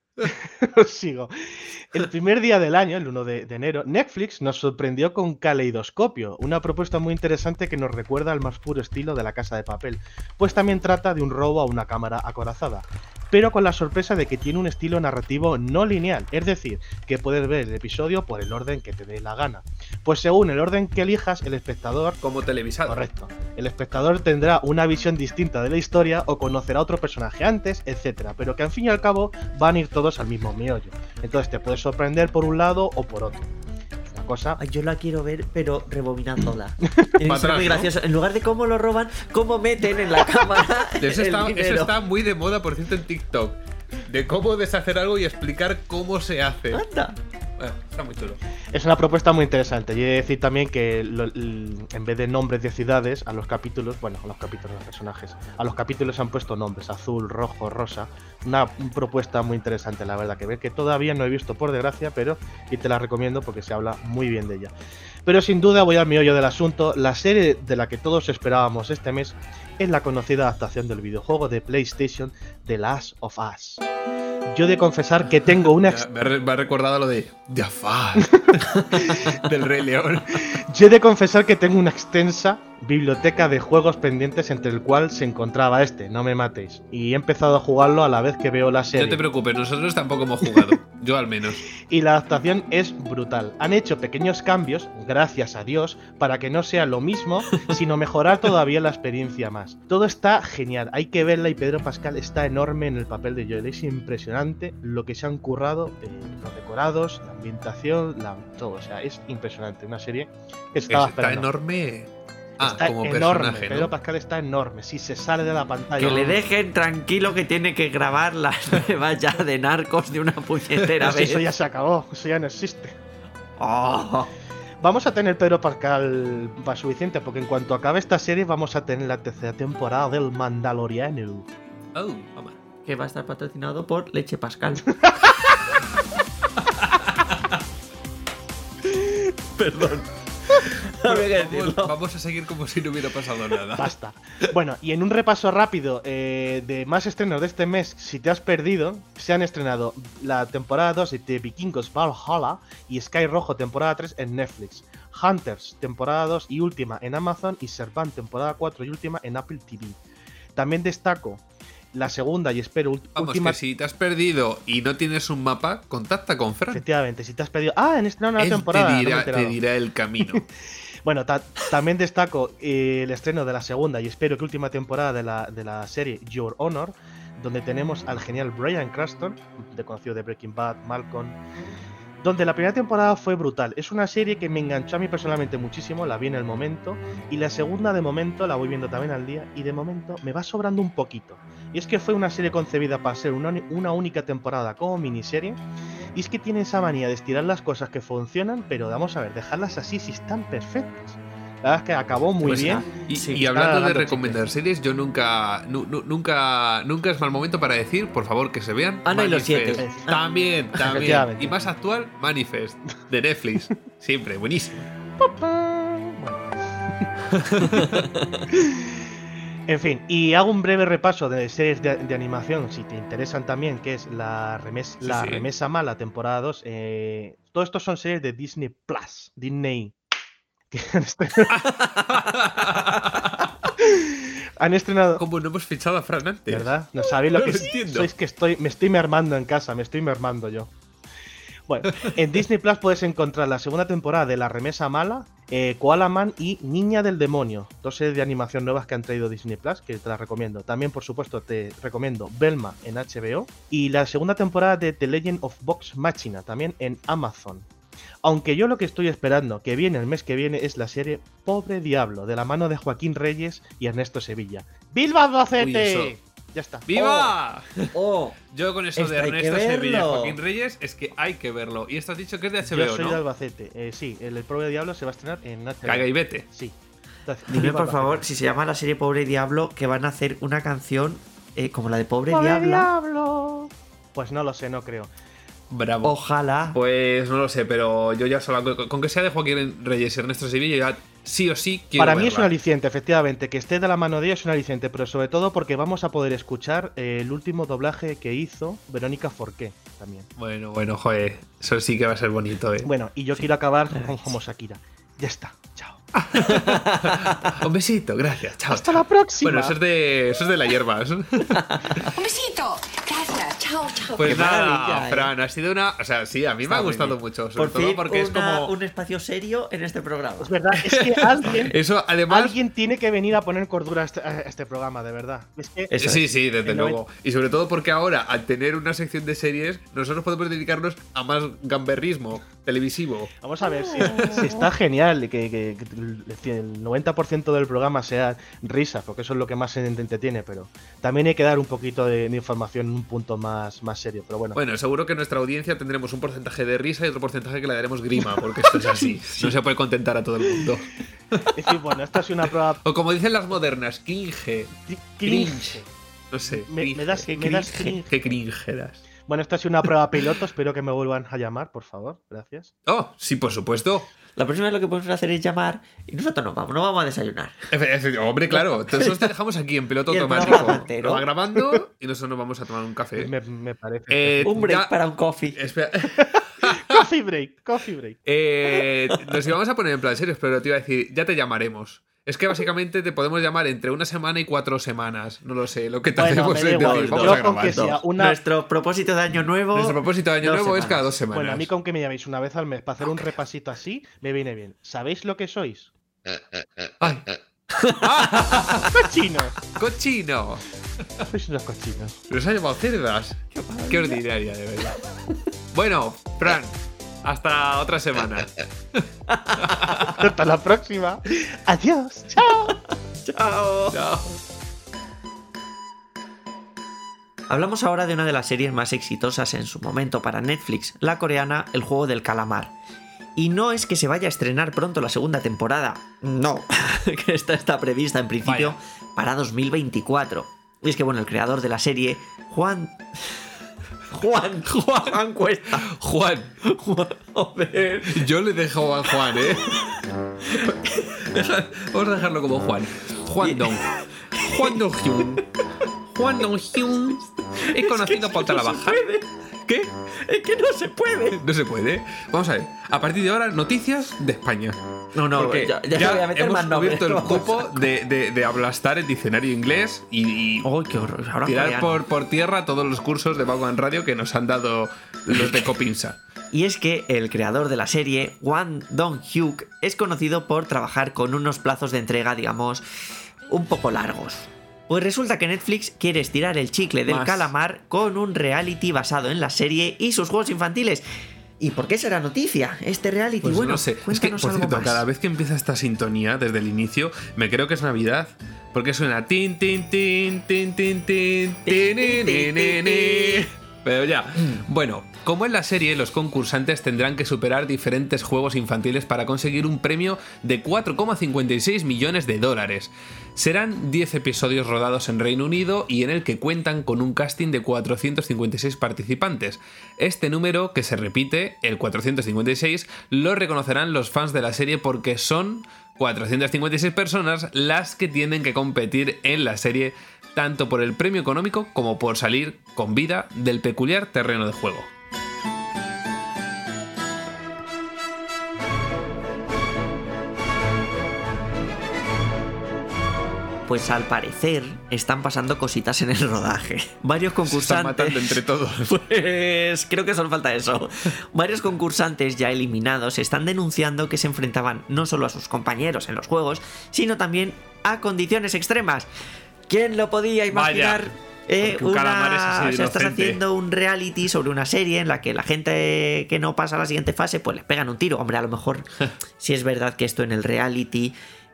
os sigo. El primer día del año, el 1 de, de enero, Netflix nos sorprendió con Caleidoscopio, una propuesta muy interesante que nos recuerda al más puro estilo de la casa de papel, pues también trata de un robo a una cámara acorazada, pero con la sorpresa de que tiene un estilo narrativo no lineal, es decir, que puedes ver el episodio por el orden que te dé la gana. Pues según el orden que elijas, el espectador Como televisado. Correcto. El espectador tendrá una visión distinta de la historia o conocerá a otro personaje antes, etcétera, pero que al fin y al cabo van a ir todos al mismo meollo. Entonces te puedes sorprender por un lado o por otro. Es cosa. Yo la quiero ver, pero rebobinándola. *laughs* Atrás, muy ¿no? gracioso. En lugar de cómo lo roban, cómo meten en la *laughs* cámara Eso está muy de moda, por cierto, en TikTok. De cómo deshacer algo y explicar cómo se hace. Anda. Está muy chulo. Es una propuesta muy interesante. Y he de decir también que lo- en vez de nombres de ciudades, a los capítulos, bueno, a los capítulos, los personajes, a los capítulos se han puesto nombres, azul, rojo, rosa. Una, propuesta muy interesante, la verdad, que ver que todavía no he visto por desgracia, pero y te la recomiendo porque se habla muy bien de ella. Pero sin duda voy al meollo del asunto. La serie de la que todos esperábamos este mes es la conocida adaptación del videojuego de PlayStation The Last of Us. Yo de confesar que tengo una me ha recordado lo de Jafar *laughs* del Rey León. Yo he de confesar que tengo una extensa biblioteca de juegos pendientes entre el cual se encontraba este, no me matéis. Y he empezado a jugarlo a la vez que veo la serie. No te preocupes, nosotros tampoco hemos jugado. *laughs* Yo al menos. Y la adaptación es brutal. Han hecho pequeños cambios, gracias a Dios, para que no sea lo mismo, *laughs* sino mejorar todavía la experiencia más. Todo está genial, hay que verla y Pedro Pascal está enorme en el papel de Joel. Es impresionante lo que se han currado, eh, los decorados, la ambientación, la, todo. O sea, es impresionante. Una serie que estaba Está esperando. enorme. Ah, Está como enorme. personaje, Pedro ¿no? Pascal está enorme. Si se sale de la pantalla. Que le dejen tranquilo que tiene que grabar la *laughs* nueva ya de narcos de una puñetera *laughs* vez. eso ya se acabó, eso ya no existe. Oh. Vamos a tener Pedro Pascal para suficiente, porque en cuanto acabe esta serie vamos a tener la tercera temporada del Mandaloriano. Oh, toma. Que va a estar patrocinado por Leche Pascal. *laughs* Perdón. *laughs* Vamos, a seguir como si no hubiera pasado nada. Basta. Bueno, y en un repaso rápido eh, de más estrenos de este mes, si te has perdido, se han estrenado la temporada 2 de The Vikingos Valhalla y Sky Rojo temporada 3 en Netflix. Hunters temporada 2 y última en Amazon y Serpent temporada 4 y última en Apple TV. También destaco la segunda y espero ult- Vamos, última que si te has perdido y no tienes un mapa, contacta con Fran. Efectivamente, si te has perdido. Ah, en esta nueva Él temporada. no te dirá, te dirá el camino. *laughs* Bueno, ta- también destaco eh, el estreno de la segunda y espero que última temporada de la, de la serie Your Honor, donde tenemos al genial Brian Cranston, de conocido de Breaking Bad, Malcolm, donde la primera temporada fue brutal. Es una serie que me enganchó a mí personalmente muchísimo, la vi en el momento, y la segunda de momento la voy viendo también al día, y de momento me va sobrando un poquito. Y es que fue una serie concebida para ser una, una única temporada como miniserie, y es que tiene esa manía de estirar las cosas que funcionan, pero vamos a ver, dejarlas así si están perfectas. La verdad es que acabó muy Pues, bien. Y, Sí, y hablando de recomendar series, yo nunca, nu- nu- nunca, nunca es mal momento para decir, por favor, que se vean. Ana y los Manifest. siete. También, *laughs* también. Y más actual, Manifest, de Netflix. *laughs* Siempre, buenísimo. *laughs* En fin, y hago un breve repaso de series de, de animación, si te interesan también, que es la, remes- Sí, la sí. Remesa Mala, temporada 2. Eh, todo esto son series de Disney Plus, Disney. *laughs* han estrenado- *laughs* han estrenado... Como no hemos fichado a Fran antes. ¿Verdad? No sabéis lo No que lo es- entiendo. sois que estoy, me estoy mermando en casa, me estoy mermando yo. Bueno, en Disney Plus puedes encontrar la segunda temporada de La Remesa Mala, eh, Koala Man y Niña del Demonio, dos series de animación nuevas que han traído Disney Plus, que te las recomiendo. También, por supuesto, te recomiendo Belma en HBO y la segunda temporada de The Legend of Vox Machina, también en Amazon. Aunque yo lo que estoy esperando, que viene el mes que viene, es la serie Pobre Diablo, de la mano de Joaquín Reyes y Ernesto Sevilla. ¡Viva Uy, Albacete! eso. Ya está. ¡Viva! Oh, Yo con eso de Ernesto Sevilla. Joaquín Reyes es que hay que verlo. Y esto has dicho que es de Yo HBO, soy de. Albacete. Eh, sí, el, el Pobre Diablo se va a estrenar en HBO. Caga y vete. Sí. Entonces, dime por favor, si se llama la serie Pobre Diablo, que van a hacer una canción eh, como la de Pobre, ¡Pobre Diablo. Diablo! Pues no lo sé, no creo. Bravo. Ojalá. Pues no lo sé, pero yo ya solo. Con, que sea de Joaquín Reyes y Ernesto Sevilla, yo ya sí o sí quiero Para mí es un aliciente, efectivamente. Que esté de la mano de ellos es un aliciente, pero sobre todo porque vamos a poder escuchar eh, el último doblaje que hizo Verónica Forqué también. Bueno, bueno, joder. Eso sí que va a ser bonito, eh. Bueno, y yo quiero acabar con Homo Shakira. Ya está. *laughs* Un besito, gracias. Chao. Hasta chao. la próxima. Bueno, eso es de, eso es de la hierba. *laughs* Un besito. Gracias. Chao, chao. Pues Qué nada, eh. Fran, ha sido una. O sea, sí, a mí me ha gustado bien. mucho. Sobre Por todo fin, porque es una- como. un espacio serio en este programa. Es verdad, es que *laughs* alguien, Eso, además. alguien tiene que venir a poner cordura a este, a este programa, de verdad. Es que Eso sí, es. sí, desde El luego. Y sobre todo porque ahora, al tener una sección de series, nosotros podemos dedicarnos a más gamberrismo televisivo. Vamos a ver si, si está genial que, que- que el 90% del programa sea risa, porque eso es lo que más se entretiene, pero también hay que dar un poquito de, de información en un punto más, más serio. Pero bueno, Bueno, seguro que en nuestra audiencia tendremos un porcentaje de risa y otro porcentaje que le daremos grima, porque esto es así. *laughs* No se puede contentar a todo el mundo. es decir, bueno, esta es una prueba *laughs* O como dicen las modernas, cringe. cringe. No sé. Me- cringe. me das- Qué me das cringe. cringe. Qué cringe das. Bueno, esta ha sido una prueba piloto, espero que me vuelvan a llamar, por favor. Gracias. Oh, sí, por supuesto. La próxima vez lo que podemos hacer es llamar y nosotros nos vamos, no vamos a desayunar. Efe- efe- Hombre, claro, *laughs* nosotros te dejamos aquí en piloto automático. Lo va grabando y nosotros nos vamos a tomar un café. Me, me parece. Eh, Un break ya- para un coffee. Espera. *laughs* Coffee break, coffee break. Eh, nos íbamos a poner en plan serios, pero te iba a decir, ya te llamaremos. Es que básicamente te podemos llamar entre una semana y cuatro semanas. No lo sé. Lo que te Bueno, hacemos igual, vamos a que grabar. sea una- Nuestro propósito de año nuevo. Nuestro propósito de año nuevo es cada dos semanas. Bueno, a mí con que me llaméis una vez al mes para hacer un repasito así, me viene bien. ¿Sabéis lo que sois? Ay. *laughs* ¡Cochinos! ¡Cochino! Sois unos cochinos. Los ha llamado cerdas. Qué ordinaria, de verdad. Bueno, Fran, hasta otra semana. *laughs* Hasta la próxima. Adiós. Chao. Chao. Chao. Hablamos ahora de una de las series más exitosas en su momento para Netflix, la coreana El juego del calamar. Y no es que se vaya a estrenar pronto la segunda temporada, no, *laughs* que esta está prevista en principio para 2024. Y es que bueno, el creador de la serie, Juan... Juan, Juan, Juan Cuesta. Juan. Juan, joder. Yo le dejo a Juan, ¿eh? Deja- *laughs* vamos a dejarlo como Juan. Juan Dong. Juan Dong Hyun. Juan Dong Hyun. Es conocido por trabajar. ¿Qué? Es que no se puede. No se puede. Vamos a ver. A partir de ahora, noticias de España. No, no, Porque ya, ya no voy a meter hemos más nombres. cubierto el *laughs* cupo de, de, de aplastar el diccionario inglés y, y ¡Ay, qué horror! Ahora tirar por, por tierra todos los cursos de Vago en Radio que nos han dado los de Copinsa. *laughs* Y es que el creador de la serie, Wang Dong-hyuk, es conocido por trabajar con unos plazos de entrega, digamos, un poco largos. Pues resulta que Netflix quiere estirar el chicle del Más. calamar con un reality basado en la serie y sus juegos infantiles. ¿Y por qué será noticia este reality? Pues bueno, no sé. Es que, por cierto, más. cada vez que empieza esta sintonía desde el inicio, me creo que es Navidad. Porque suena tin, tin, tin, tin, tin, tin, tin, ni. Pero ya. Mm. Bueno, como en la serie, los concursantes tendrán que superar diferentes juegos infantiles para conseguir un premio de 4,56 millones de dólares. Serán 10 episodios rodados en Reino Unido y en el que cuentan con un casting de 456 participantes. Este número, que se repite, el 456, lo reconocerán los fans de la serie porque son 456 personas las que tienen que competir en la serie tanto por el premio económico como por salir con vida del peculiar terreno de juego. Pues al parecer están pasando cositas en el rodaje. *laughs* Varios Se están concursantes. matando entre todos. *laughs* Pues creo que solo falta eso. Varios concursantes ya eliminados están denunciando que se enfrentaban no solo a sus compañeros en los juegos, sino también a condiciones extremas. ¿Quién lo podía imaginar? Vaya, Eh, porque un calamar es así de o sea, estás inocente. haciendo un reality sobre una serie en la que la gente que no pasa a la siguiente fase, pues les pegan un tiro. Hombre, a lo mejor *laughs* si es verdad que esto en el reality,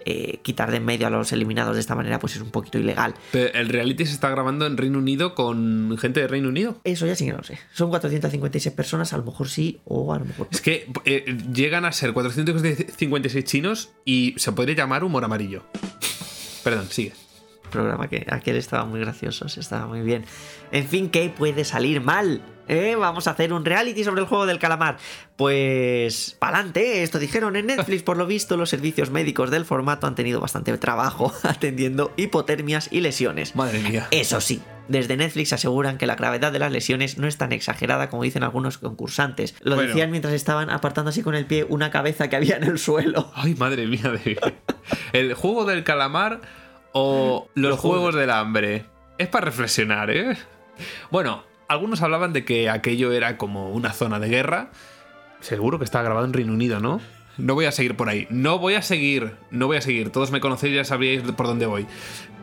eh, quitar de en medio a los eliminados de esta manera, pues es un poquito ilegal. Pero el reality se está grabando en Reino Unido con gente de Reino Unido. Eso ya sí que no lo sé. Son 456 personas, a lo mejor sí o a lo mejor no. Es que eh, llegan a ser 456 chinos y se podría llamar humor amarillo. Perdón, sigue. Programa que aquel estaba muy gracioso, estaba muy bien. En fin, ¿qué puede salir mal? ¿Eh? Vamos a hacer un reality sobre el juego del calamar. Pues, pa'lante, esto dijeron en Netflix. Por lo visto, los servicios médicos del formato han tenido bastante trabajo *laughs* atendiendo hipotermias y lesiones. Madre mía. Eso sí, desde Netflix aseguran que la gravedad de las lesiones no es tan exagerada como dicen algunos concursantes. Lo Bueno. decían mientras estaban apartando así con el pie una cabeza que había en el suelo. Ay, madre mía. De... ¿El juego del calamar o los, Los juegos juegos. del hambre? Es para reflexionar, ¿eh? Bueno, algunos hablaban de que aquello era como una zona de guerra. Seguro que está grabado en Reino Unido, ¿no? No voy a seguir por ahí. No voy a seguir. No voy a seguir. Todos me conocéis, ya sabríais por dónde voy.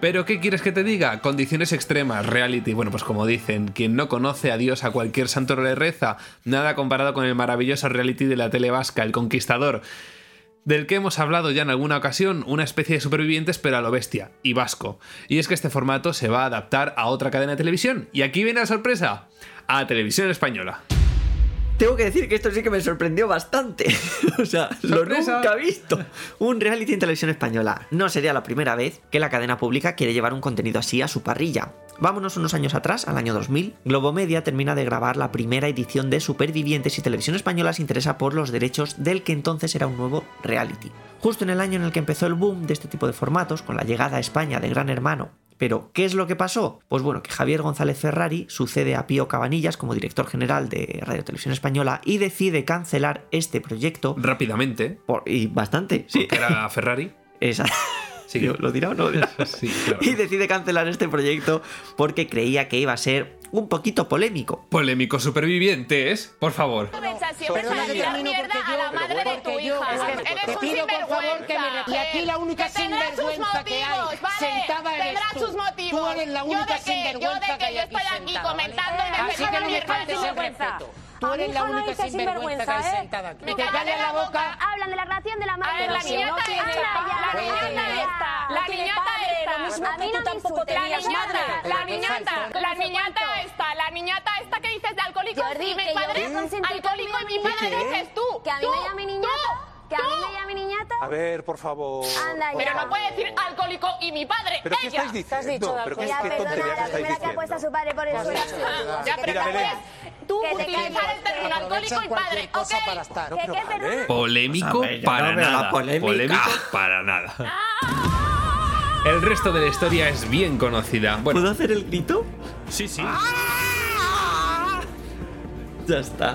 Pero ¿qué quieres que te diga? Condiciones extremas, reality. Bueno, pues como dicen, quien no conoce a Dios a cualquier santo le reza. Nada comparado con el maravilloso reality de la tele vasca, El Conquistador del que hemos hablado ya en alguna ocasión, una especie de supervivientes pero a lo bestia, y vasco. Y es que este formato se va a adaptar a otra cadena de televisión. Y aquí viene la sorpresa, a Televisión Española. Tengo que decir que esto sí que me sorprendió bastante. *laughs* o sea, lo Sorpresa. nunca visto. Un reality en televisión española. No sería la primera vez que la cadena pública quiere llevar un contenido así a su parrilla. Vámonos unos años atrás, al año 2000. Globomedia termina de grabar la primera edición de Supervivientes y Televisión Española se interesa por los derechos del que entonces era un nuevo reality. Justo en el año en el que empezó el boom de este tipo de formatos, con la llegada a España de Gran Hermano pero, ¿qué es lo que pasó? Pues bueno, que Javier González Ferrari sucede a Pío Cabanillas como director general de Radio Televisión Española y decide cancelar este proyecto. Rápidamente, Por, y bastante, sí. era Ferrari. *laughs* Sí. Digo, ¿Lo dirá o no lo dirá? *laughs* Sí, claro. Y decide cancelar este proyecto porque creía que iba a ser un poquito polémico. Polémicos supervivientes, por favor. siempre para tirar mierda a la madre de tu hija. es que Eres un sinvergüenza. y aquí la única sinvergüenza que hay sentada eres Tendrá tú. sus motivos. Tú eres la única que- sinvergüenza yo de que yo estoy aquí comentando sinvergüenza. Tú eres la no única dice sinvergüenza que hay ¿eh? sentada aquí. Me calles la boca. Hablan de la relación de la madre. A ver, la pero si niñata no esta, la no niñata esta, la no niñata esta. Lo mismo A que tú no tampoco. La tenías niñata, madre. la niñata, falso. la niñata esta, la niñata esta que dices de alcohólico y mi padre alcohólico y mi padre ¿Qué? dices tú. Que a mí me llame niñata. Que a mí me llame niñata. A ver, por favor. Anda ya. Pero no puede decir alcohólico y mi padre, ¿Pero qué ella. estáis diciendo? ¿Pero qué, Ya, qué perdona, la estáis primera que diciendo? apuesta a su padre por el suelo. Ya, pero Mira, no Belén. Tú utilizar el término alcohólico y padre, cualquier cosa ¿ok? para estar. ¿Qué, qué? Polémico para no nada. polémica. Polémico para nada. El resto de la historia es bien conocida. Bueno, ¿Puedo hacer el grito? sí, sí. Ya está.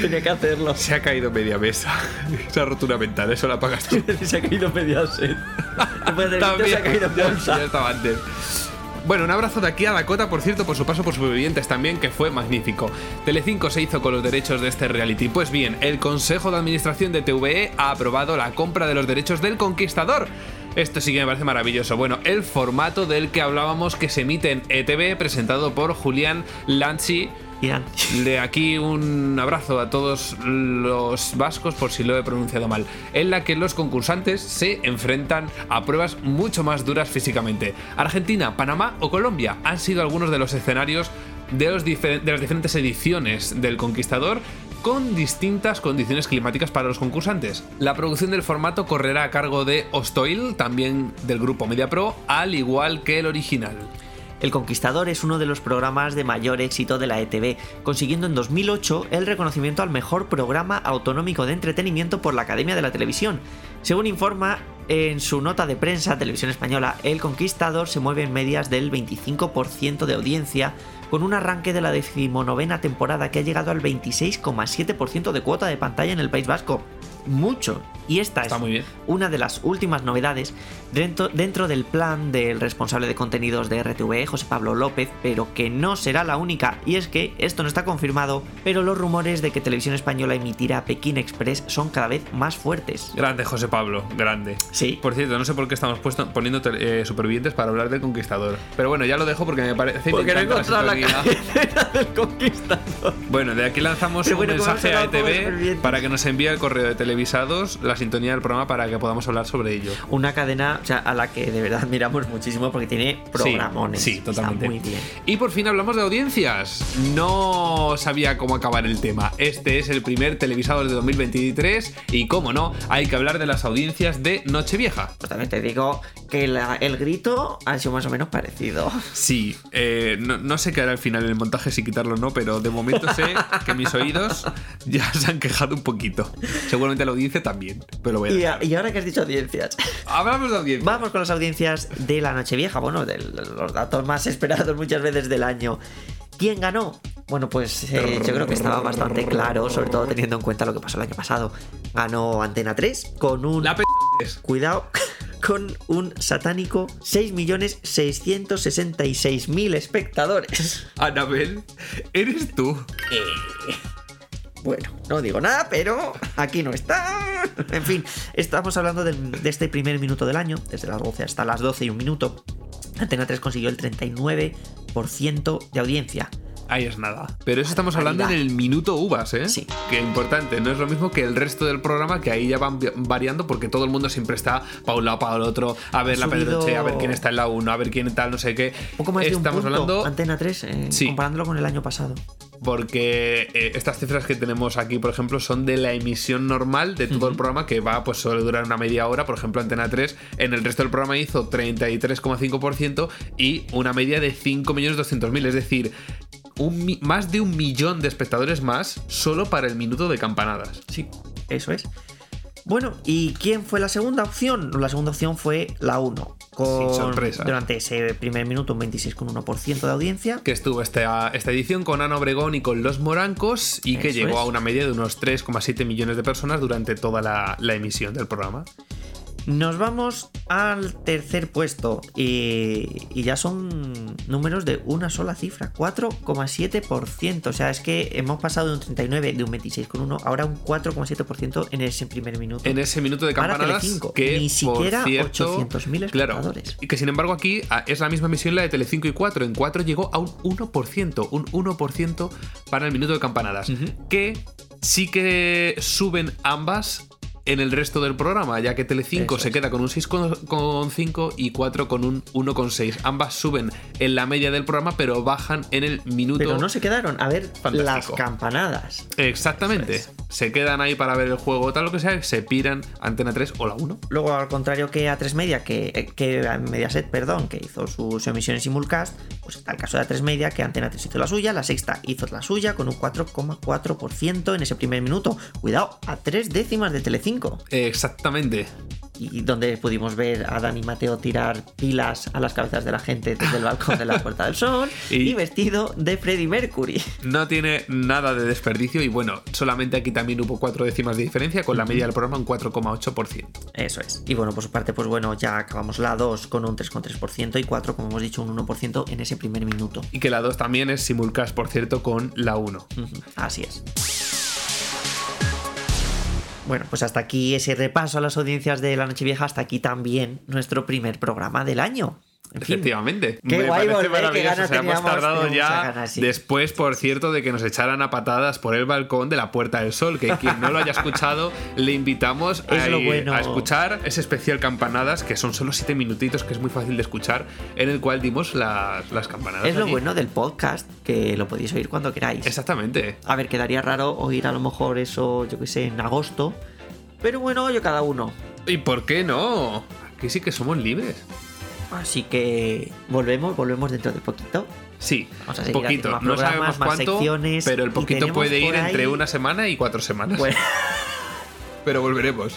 Tenía que hacerlo. Se ha caído media mesa. *laughs* Se ha roto una ventana, eso la apagas tú. *laughs* Se ha caído media sed. Después del grito se ha caído ya, ya estaba antes. Bueno, un abrazo de aquí a Dakota, por cierto, por su paso por Supervivientes también, que fue magnífico. Telecinco se hizo con los derechos de este reality. Pues bien, el Consejo de Administración de TVE ha aprobado la compra de los derechos del Conquistador. Esto sí que me parece maravilloso. Bueno, el formato del que hablábamos que se emite en ETV, presentado por Julián Lanchi. De aquí un abrazo a todos los vascos por si lo he pronunciado mal, en la que los concursantes se enfrentan a pruebas mucho más duras físicamente. Argentina, Panamá o Colombia han sido algunos de los escenarios de las diferentes ediciones del Conquistador con distintas condiciones climáticas para los concursantes. La producción del formato correrá a cargo de Ostoil, también del grupo MediaPro, al igual que el original. El Conquistador es uno de los programas de mayor éxito de la ETV, consiguiendo en 2008 el reconocimiento al mejor programa autonómico de entretenimiento por la Academia de la Televisión. Según informa en su nota de prensa Televisión Española, El Conquistador se mueve en medias del 25% de audiencia, con un arranque de la decimonovena temporada que ha llegado al 26,7% de cuota de pantalla en el País Vasco. Mucho. Y esta Está es muy bien. una de las últimas novedades dentro, dentro del plan del responsable de contenidos de RTV, José Pablo López, pero que no será la única. Y es que esto no está confirmado, pero los rumores de que Televisión Española emitirá Pekín Express son cada vez más fuertes. Grande José Pablo, grande. Sí. Por cierto, no sé por qué estamos puesto- poniendo eh, supervivientes para hablar del Conquistador. Pero bueno, ya lo dejo porque me parece Porque no la *laughs* del Conquistador. Bueno, de aquí lanzamos Pero un bueno, mensaje a ETV para que nos envíe el correo de televisados la sintonía del programa para que podamos hablar sobre ello. Una cadena o sea, a la que de verdad miramos muchísimo porque tiene programones. Sí, totalmente. muy bien. Y por fin hablamos de audiencias. No sabía cómo acabar el tema. Este es el primer televisado de 2023 y como no, hay que hablar de las audiencias de Nochevieja. Pues también te digo que la- el grito ha sido más o menos parecido. Sí, eh, no, no sé qué hará al final en el montaje si quitarlo o no, pero de momento sé que mis oídos ya se han quejado un poquito. Seguramente la audiencia también, pero voy a Y, a- y ahora que has dicho audiencias, Hablamos de audiencia. vamos con las audiencias de la Nochevieja, bueno, de los datos más esperados muchas veces del año. ¿Quién ganó? Bueno, pues eh, yo creo que estaba bastante claro, sobre todo teniendo en cuenta lo que pasó el año pasado. Ganó Antena 3 con un... La p Cuidado, *laughs* con un satánico 6.666.000 espectadores. Anabel, ¿eres tú? Bueno, no digo nada, pero aquí no está. En fin, estamos hablando de, este primer minuto del año, desde las 12 hasta las 12 y un minuto. Antena 3 consiguió el 39% de audiencia. Ahí es nada. Pero eso estamos hablando en el minuto uvas, ¿eh? Sí. Que importante, no es lo mismo que el resto del programa, que ahí ya van variando porque todo el mundo siempre está para un lado, para el otro, a ver Ha la subido- Pedroche, a ver quién está en la 1, a ver quién tal, no sé qué. Un poco más de un Estamos punto, hablando Antena 3, eh, Sí. comparándolo con el año pasado. Porque eh, estas cifras que tenemos aquí, por ejemplo, son de la emisión normal de todo el programa que va, pues suele durar una media hora. Por ejemplo, Antena 3 en el resto del programa hizo 33,5% y una media de 5.200.000. Es decir, un más de un millón de espectadores más solo para el minuto de campanadas. Sí, eso es. Bueno, ¿y quién fue la segunda opción? La segunda opción fue la 1. Con, Sin sorpresa. Durante ese primer minuto, un 26,1% de audiencia. Que estuvo esta, esta edición con Ana Obregón y con Los Morancos y que llegó es. a una media de unos 3,7 millones de personas durante toda la, la emisión del programa. Nos vamos al tercer puesto y, y ya son números de una sola cifra, 4,7%. O sea, es que hemos pasado de un 39, de un 26,1, ahora un 4,7% en ese primer minuto. En ese minuto de Para campanadas Telecinco. que Ni siquiera por cierto, 800.000 claro, espectadores. y que sin embargo aquí ah, es la misma misión la de Telecinco y 4. En 4 llegó a un 1%, un 1% para el minuto de campanadas, que sí que suben ambas en el resto del programa, ya que Telecinco Eso se es. queda con un 6,5 y 4 con un 1,6. Ambas suben en la media del programa, pero bajan en el minuto. Pero no se quedaron a ver las campanadas. Exactamente. Se quedan ahí para ver el juego, tal lo que sea, se piran Antena 3 o la 1. Luego, al contrario que A3 Media, que, que Mediaset, perdón, que hizo su, su emisión en simulcast, pues está el caso de A3 Media, que Antena 3 hizo la suya, la sexta hizo la suya con un 4,4% en ese primer minuto. Cuidado, a tres décimas de Telecinco. Exactamente. Y donde pudimos ver a Dani Mateo tirar pilas a las cabezas de la gente desde el balcón de la *laughs* Puerta del Sol Y- y, vestido de Freddie Mercury. No tiene nada de desperdicio y bueno, solamente aquí también hubo cuatro décimas de diferencia con la media del programa un 4,8%. Eso es. Y bueno, por su parte, pues bueno, ya acabamos la 2 con un 3,3% y 4, como hemos dicho, un 1% en ese primer minuto. Y que la 2 también es simulcast, por cierto, con la 1. Ujú, Así es. Bueno, pues hasta aquí ese repaso a las audiencias de la Nochevieja, hasta aquí también nuestro primer programa del año. Efectivamente. Qué Me guay parece qué maravilloso. O sea, hemos tardado ya ganas, sí. después, por cierto, de que nos echaran a patadas por el balcón de la Puerta del Sol. Que quien no lo haya escuchado, le invitamos a, Es lo ir bueno. a escuchar ese especial Campanadas, que son solo siete minutitos, que es muy fácil de escuchar, en el cual dimos las, las campanadas. Es lo bueno del podcast, que lo podéis oír cuando queráis. Exactamente. A ver, quedaría raro oír a lo mejor eso, yo que sé, en agosto. Pero bueno, yo cada uno. ¿Y por qué no? Aquí sí que somos libres. Así que volvemos, volvemos dentro de poquito. Sí, Vamos a poquito. más No sabemos más cuánto, secciones, pero el poquito puede ir ahí- entre una semana y cuatro semanas. Bueno. Pero volveremos.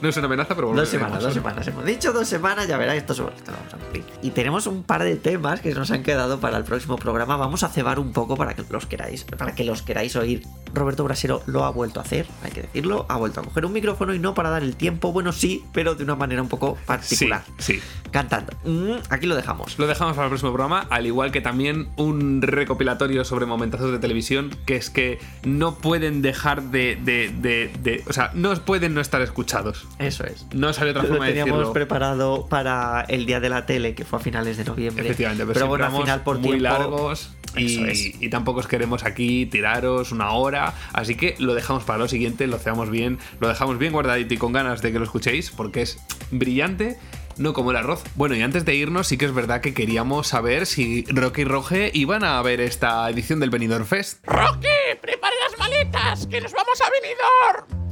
No es una amenaza, pero Dos volveremos. semanas, dos semanas. Hemos dicho dos semanas, ya verás, esto, se- esto lo vamos a cumplir. Y tenemos un par de temas que nos han quedado para el próximo programa. Vamos a cebar un poco para que los queráis, para que los queráis oír. Roberto Brasero lo ha vuelto a hacer, hay que decirlo. Ha vuelto a coger un micrófono y no para dar el tiempo, bueno, sí, pero de una manera un poco particular. Sí, sí. Cantando. Mm, aquí lo dejamos. Lo dejamos para el próximo programa, al igual que también un recopilatorio sobre momentazos de televisión, que es que no pueden dejar de, de- de- de- O sea, no pueden no estar escuchados. Eso es. No sale otra Lo forma de teníamos decirlo. preparado para el día de la tele, que fue a finales de noviembre. Efectivamente, pero, pero bueno, al final por muy tiempo- largos y, Eso es. y tampoco os queremos aquí tiraros una hora, así que lo dejamos para lo siguiente, lo hacemos bien, lo dejamos bien guardadito y con ganas de que lo escuchéis, porque es brillante. No como el arroz. Bueno, y antes de irnos, sí que es verdad que queríamos saber si Rocky y Roge iban a ver esta edición del Benidorm Fest. ¡Rocky! ¡Prepare las maletas! ¡Que nos vamos a Benidorm!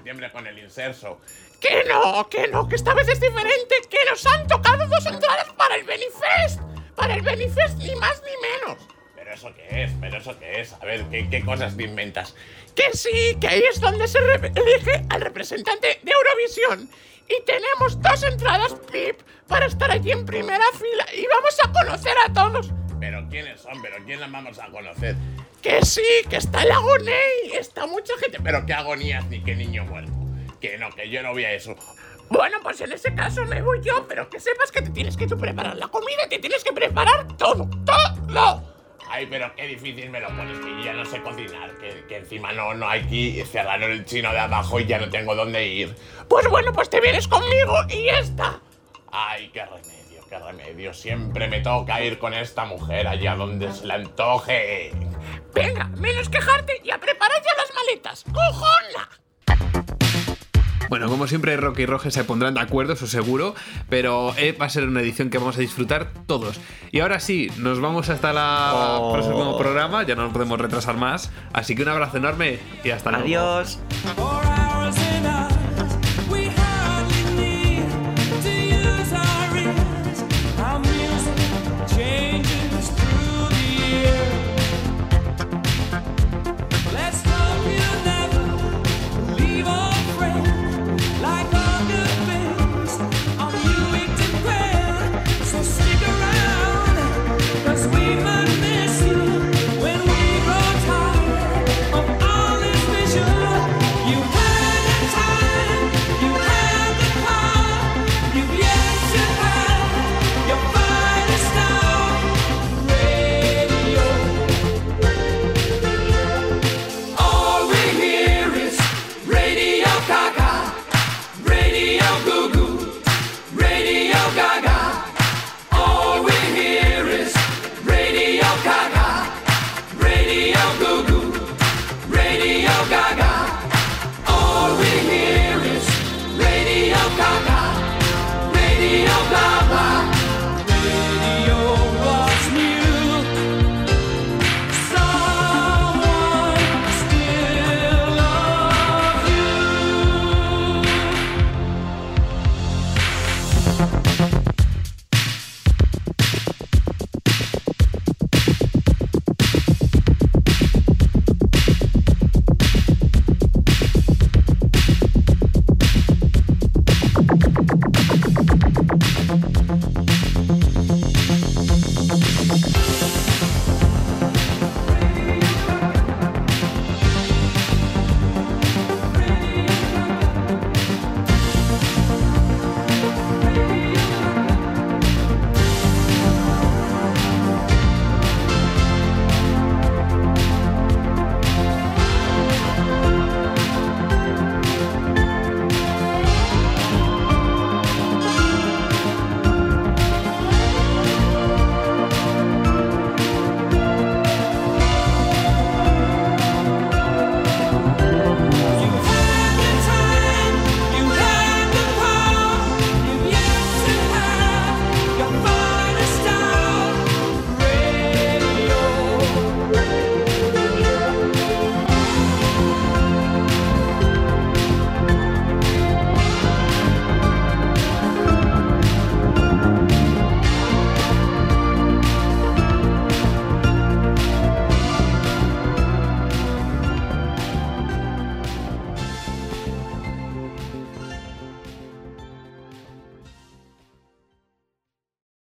Septiembre con el inserso. ¡Que no! ¡Que no! ¡Que esta vez es diferente! ¡Que nos han tocado dos entradas para el Benifest! ¡Para el Benifest, ni más ni menos! ¿Pero eso qué es? ¿Pero eso qué es? A ver, ¿qué, qué cosas te inventas? Que sí, que ahí es donde se elige al representante de Eurovisión. Y tenemos dos entradas PIP para estar allí en primera fila y vamos a conocer a todos. ¿Pero quiénes son? ¿Pero quién las vamos a conocer? Que sí, que está el Agoney, está mucha gente. ¿Pero qué agonías ni qué niño muerto? Que no, que yo no voy a eso. Bueno, pues en ese caso me voy yo, pero que sepas que te tienes que preparar la comida, te tienes que preparar todo, todo. Ay, pero qué difícil me lo pones, que ya no sé cocinar, que, que encima no, no hay que cerrar el chino de abajo y ya no tengo dónde ir. Pues bueno, pues te vienes conmigo y ya está. Ay, qué remedio, qué remedio. Siempre me toca ir con esta mujer allá donde se le antoje. Venga, menos quejarte y a preparar ya las maletas. ¡Cojona! Bueno, como siempre, Rocky y Roge se pondrán de acuerdo, eso seguro, pero eh, va a ser una edición que vamos a disfrutar todos. Y ahora sí, nos vamos hasta el Oh. próximo programa, ya no nos podemos retrasar más, así que un abrazo enorme y hasta luego. Adiós.